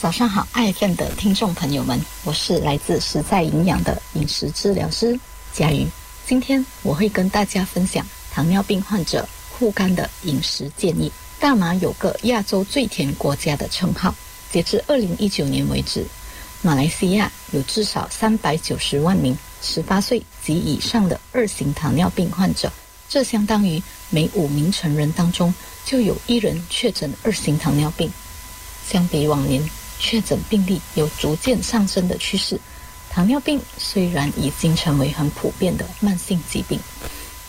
早上好爱健的听众朋友们，我是来自实在营养的饮食治疗师佳瑜。今天我会跟大家分享糖尿病患者护肝的饮食建议。大马有个亚洲最甜国家的称号，截至二零一九年为止，马来西亚有至少三百九十万名十八岁及以上的二型糖尿病患者，这相当于每五名成人当中就有一人确诊二型糖尿病。相比往年。确诊病例有逐渐上升的趋势。糖尿病虽然已经成为很普遍的慢性疾病，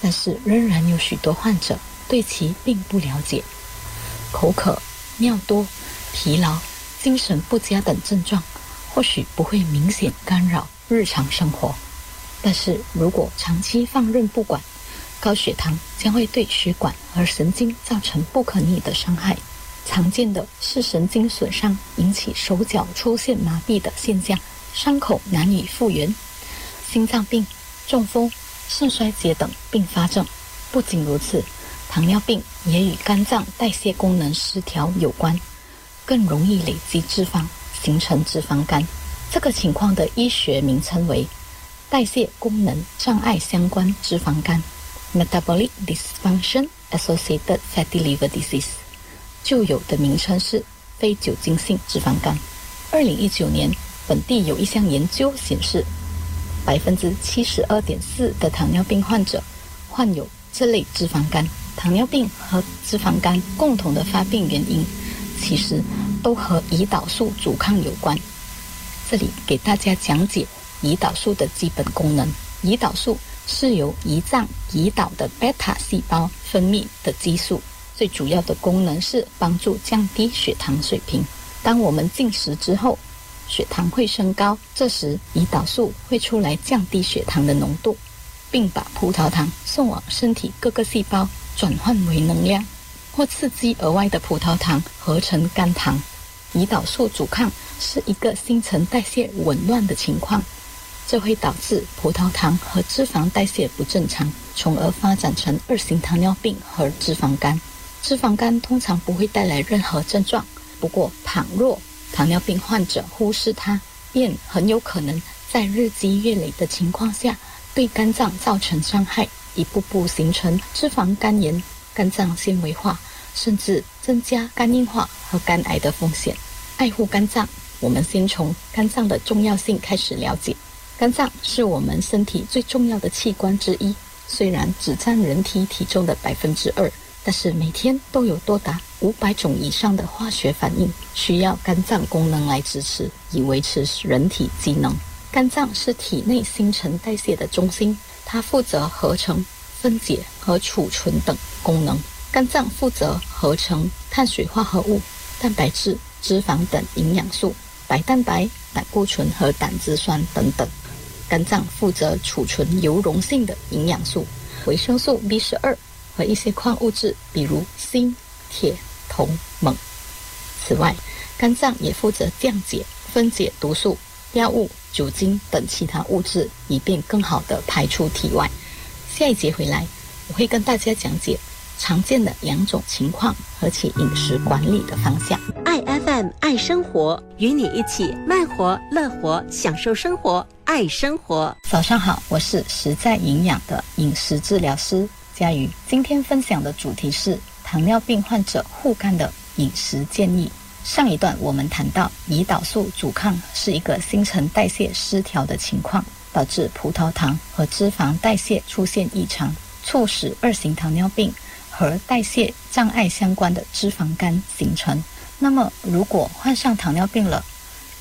但是仍然有许多患者对其并不了解。口渴、尿多、疲劳、精神不佳等症状，或许不会明显干扰日常生活，但是如果长期放任不管，高血糖将会对血管和神经造成不可逆的伤害。常见的是神经损伤引起手脚出现麻痹的现象，伤口难以复原；心脏病、中风、肾衰竭等并发症。不仅如此，糖尿病也与肝脏代谢功能失调有关，更容易累积脂肪，形成脂肪肝。这个情况的医学名称为代谢功能障碍相关脂肪肝 （Metabolic Dysfunction Associated Fatty Liver Disease）。旧有的名称是非酒精性脂肪肝。二零一九年，本地有一项研究显示，百分之七十二点四的糖尿病患者患有这类脂肪肝。糖尿病和脂肪肝共同的发病原因，其实都和胰岛素阻抗有关。这里给大家讲解胰岛素的基本功能。胰岛素是由胰脏胰岛的贝塔细胞分泌的激素。最主要的功能是帮助降低血糖水平。当我们进食之后，血糖会升高，这时胰岛素会出来降低血糖的浓度，并把葡萄糖送往身体各个细胞转换为能量，或刺激额外的葡萄糖合成肝糖。胰岛素阻抗是一个新陈代谢紊乱的情况，这会导致葡萄糖和脂肪代谢不正常，从而发展成二型糖尿病和脂肪肝。脂肪肝通常不会带来任何症状，不过倘若糖尿病患者忽视它，便很有可能在日积月累的情况下对肝脏造成伤害，一步步形成脂肪肝炎、肝脏纤维化，甚至增加肝硬化和肝癌的风险。爱护肝脏，我们先从肝脏的重要性开始了解。肝脏是我们身体最重要的器官之一，虽然只占人体体重的百分之二。但是每天都有多达五百种以上的化学反应需要肝脏功能来支持，以维持人体机能。肝脏是体内新陈代谢的中心，它负责合成、分解和储存等功能。肝脏负责合成碳水化合物、蛋白质、脂肪等营养素，白蛋白、胆固醇和胆汁酸等等。肝脏负责储存油溶性的营养素，维生素 B 十二。和一些矿物质，比如锌、铁、铜、锰。此外，肝脏也负责降解、分解毒素、药物、酒精等其他物质，以便更好地排出体外。下一节回来，我会跟大家讲解常见的两种情况和其饮食管理的方向。爱 FM 爱生活，与你一起慢活、乐活，享受生活，爱生活。早上好，我是实在营养的饮食治疗师。佳瑜今天分享的主题是糖尿病患者护肝的饮食建议。上一段我们谈到，胰岛素阻抗是一个新陈代谢失调的情况，导致葡萄糖和脂肪代谢出现异常，促使二型糖尿病和代谢障碍相关的脂肪肝形成。那么，如果患上糖尿病了，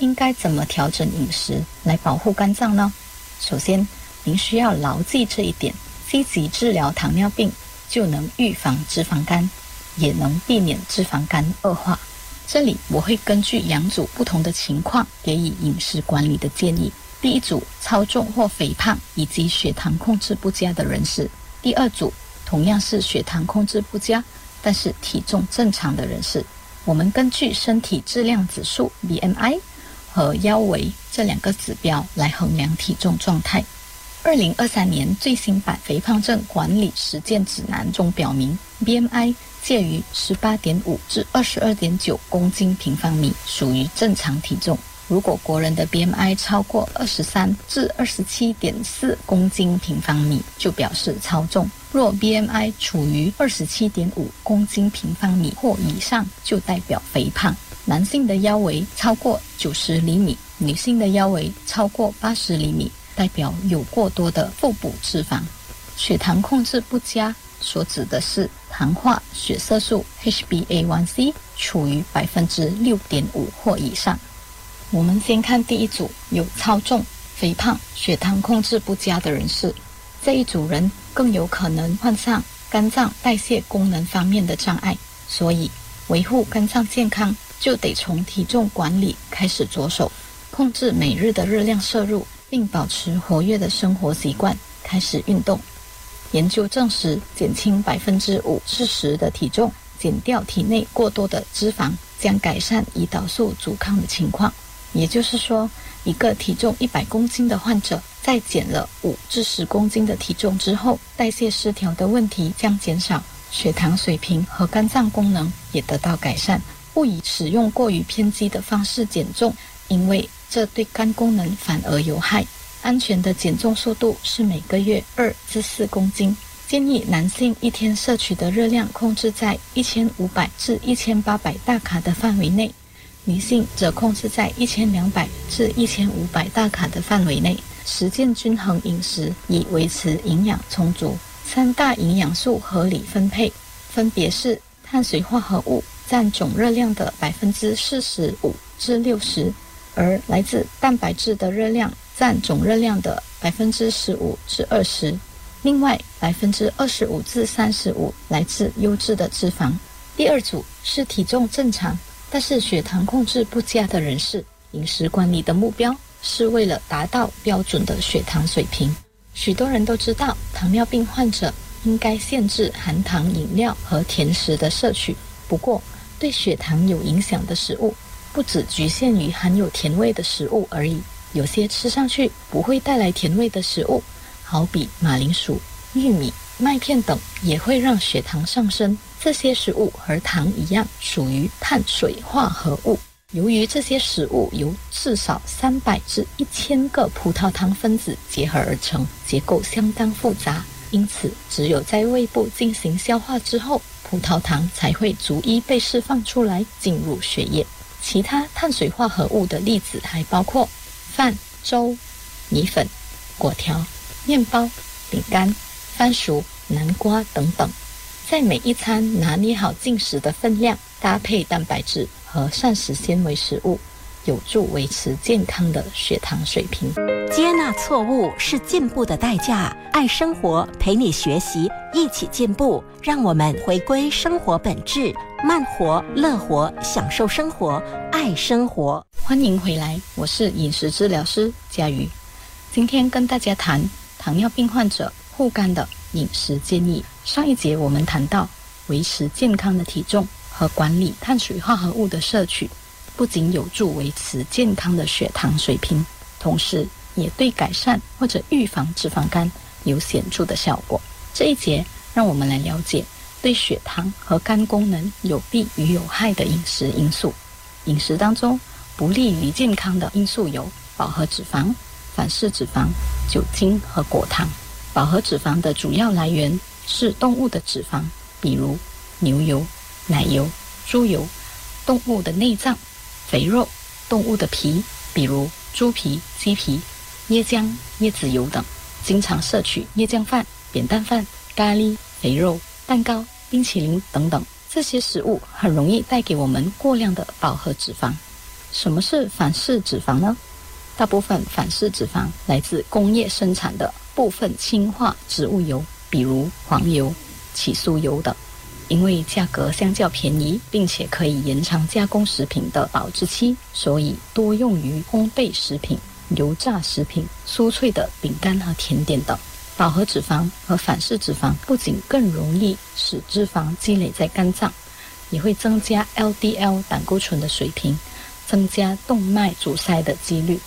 应该怎么调整饮食来保护肝脏呢？首先，您需要牢记这一点。积极治疗糖尿病，就能预防脂肪肝，也能避免脂肪肝恶化。这里我会根据两组不同的情况给予饮食管理的建议。第一组，超重或肥胖以及血糖控制不佳的人士；第二组，同样是血糖控制不佳，但是体重正常的人士。我们根据身体质量指数 （BMI） 和腰围这两个指标来衡量体重状态。二零二三年最新版肥胖症管理实践指南中表明，BMI 介于十八点五至二十二点九公斤平方米，属于正常体重。如果国人的 BMI 超过二十三至二十七点四公斤平方米，就表示超重；若 BMI 处于二十七点五公斤平方米或以上，就代表肥胖。男性的腰围超过九十厘米，女性的腰围超过八十厘米，代表有过多的腹部脂肪。血糖控制不佳，所指的是糖化血色素 HbA1c 处于百分之六点五或以上。我们先看第一组有超重、肥胖、血糖控制不佳的人士，这一组人更有可能患上肝脏代谢功能方面的障碍，所以维护肝脏健康就得从体重管理开始着手，控制每日的热量摄入，并保持活跃的生活习惯，开始运动。研究证实，减轻百分之五至十的体重，减掉体内过多的脂肪，将改善胰岛素阻抗的情况。也就是说，一个体重一百公斤的患者，在减了五至十公斤的体重之后，代谢失调的问题将减少，血糖水平和肝脏功能也得到改善。不以使用过于偏激的方式减重，因为这对肝功能反而有害。安全的减重速度是每个月二至四公斤。建议男性一天摄取的热量控制在一千五百至一千八百大卡的范围内。女性则控制在一千两百至一千五百大卡的范围内，实践均衡饮食，以维持营养充足。三大营养素合理分配，分别是碳水化合物占总热量的百分之四十五至六十，而来自蛋白质的热量占总热量的百分之十五至二十。另外，百分之二十五至三十五来自优质的脂肪。第二组是体重正常。但是血糖控制不佳的人士，饮食管理的目标是为了达到标准的血糖水平。许多人都知道，糖尿病患者应该限制含糖饮料和甜食的摄取。不过，对血糖有影响的食物，不只局限于含有甜味的食物而已。有些吃上去不会带来甜味的食物，好比马铃薯、玉米。麦片等也会让血糖上升。这些食物和糖一样，属于碳水化合物。由于这些食物由至少三百至一千个葡萄糖分子结合而成，结构相当复杂，因此只有在胃部进行消化之后，葡萄糖才会逐一被释放出来进入血液。其他碳水化合物的例子还包括饭、粥、米粉、果条、面包、饼干。番薯、南瓜等等，在每一餐拿捏好进食的分量，搭配蛋白质和膳食纤维食物，有助维持健康的血糖水平。接纳错误是进步的代价。爱生活，陪你学习，一起进步。让我们回归生活本质，慢活、乐活，享受生活，爱生活。欢迎回来，我是饮食治疗师佳瑜。今天跟大家谈糖尿病患者。护肝的饮食建议。上一节我们谈到，维持健康的体重和管理碳水化合物的摄取，不仅有助维持健康的血糖水平，同时也对改善或者预防脂肪肝有显著的效果。这一节让我们来了解对血糖和肝功能有利与有害的饮食因素。饮食当中不利于健康的因素有饱和脂肪、反式脂肪、酒精和果糖。饱和脂肪的主要来源是动物的脂肪，比如牛油、奶油、猪油；动物的内脏、肥肉；动物的皮，比如猪皮、鸡皮；椰浆、椰子油等。经常摄取椰浆饭、扁担饭、咖喱、肥肉、蛋糕、冰淇淋等等，这些食物很容易带给我们过量的饱和脂肪。什么是反式脂肪呢？大部分反式脂肪来自工业生产的。部分氢化植物油，比如黄油、起酥油等，因为价格相较便宜，并且可以延长加工食品的保质期，所以多用于烘焙食品、油炸食品、酥脆的饼干和甜点等。饱和脂肪和反式脂肪不仅更容易使脂肪积累在肝脏，也会增加 LDL 胆固醇的水平，增加动脉阻塞的几率。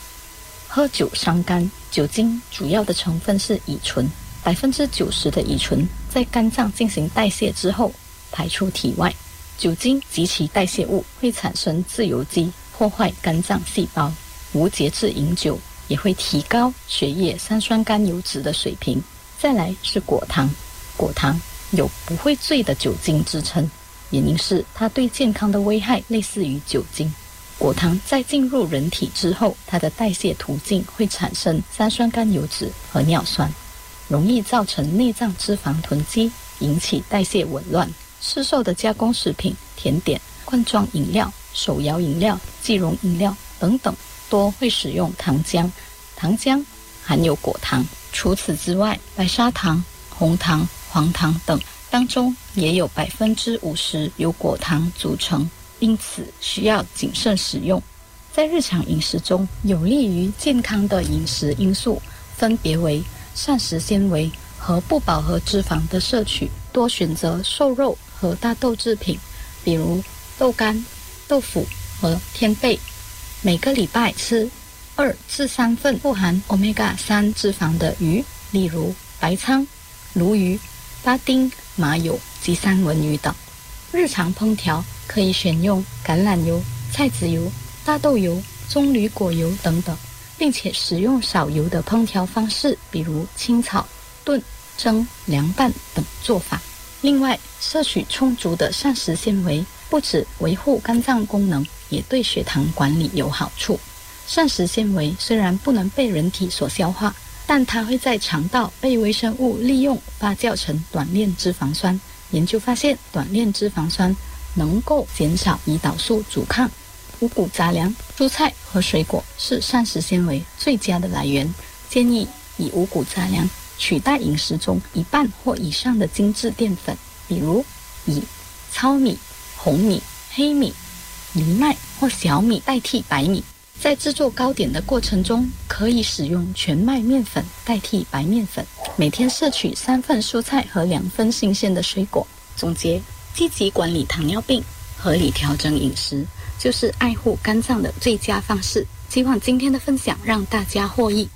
喝酒伤肝，酒精主要的成分是乙醇，百分之九十的乙醇在肝脏进行代谢之后，排出体外。酒精及其代谢物会产生自由基，破坏肝脏细胞。无节制饮酒也会提高血液三酸甘油脂的水平。再来是果糖，果糖有不会醉的酒精之称，原因是它对健康的危害类似于酒精。果糖在进入人体之后，它的代谢途径会产生三酸甘油脂和尿酸，容易造成内脏脂肪囤积，引起代谢紊乱。市售的加工食品、甜点、罐装饮料、手摇饮料、即溶饮料等等，多会使用糖浆。糖浆含有果糖。除此之外，白砂糖、红糖、黄糖等当中也有百分之五十由果糖组成。因此，需要谨慎使用。在日常饮食中，有利于健康的饮食因素分别为膳食纤维和不饱和脂肪的摄取，多选择瘦肉和大豆制品，比如豆干、豆腐和天贝。每个礼拜吃二至三份富含 omega 三脂肪的鱼，例如白鲳、鲈鱼、巴丁、麻油及三文鱼等。日常烹调。可以选用橄榄油、菜籽油、大豆油、棕榈果油等等，并且使用少油的烹调方式，比如清炒、炖、蒸、凉拌等做法。另外，摄取充足的膳食纤维，不止维护肝脏功能，也对血糖管理有好处。膳食纤维虽然不能被人体所消化，但它会在肠道被微生物利用发酵成短链脂肪酸。研究发现，短链脂肪酸。能够减少胰岛素阻抗，五谷杂粮、蔬菜和水果是膳食纤维最佳的来源。建议以五谷杂粮取代饮食中一半或以上的精致淀粉，比如以糙米、红米、黑米、藜麦或小米代替白米。在制作糕点的过程中，可以使用全麦面粉代替白面粉。每天摄取三份蔬菜和两份新鲜的水果。总结。积极管理糖尿病，合理调整饮食，就是爱护肝脏的最佳方式。希望今天的分享让大家获益。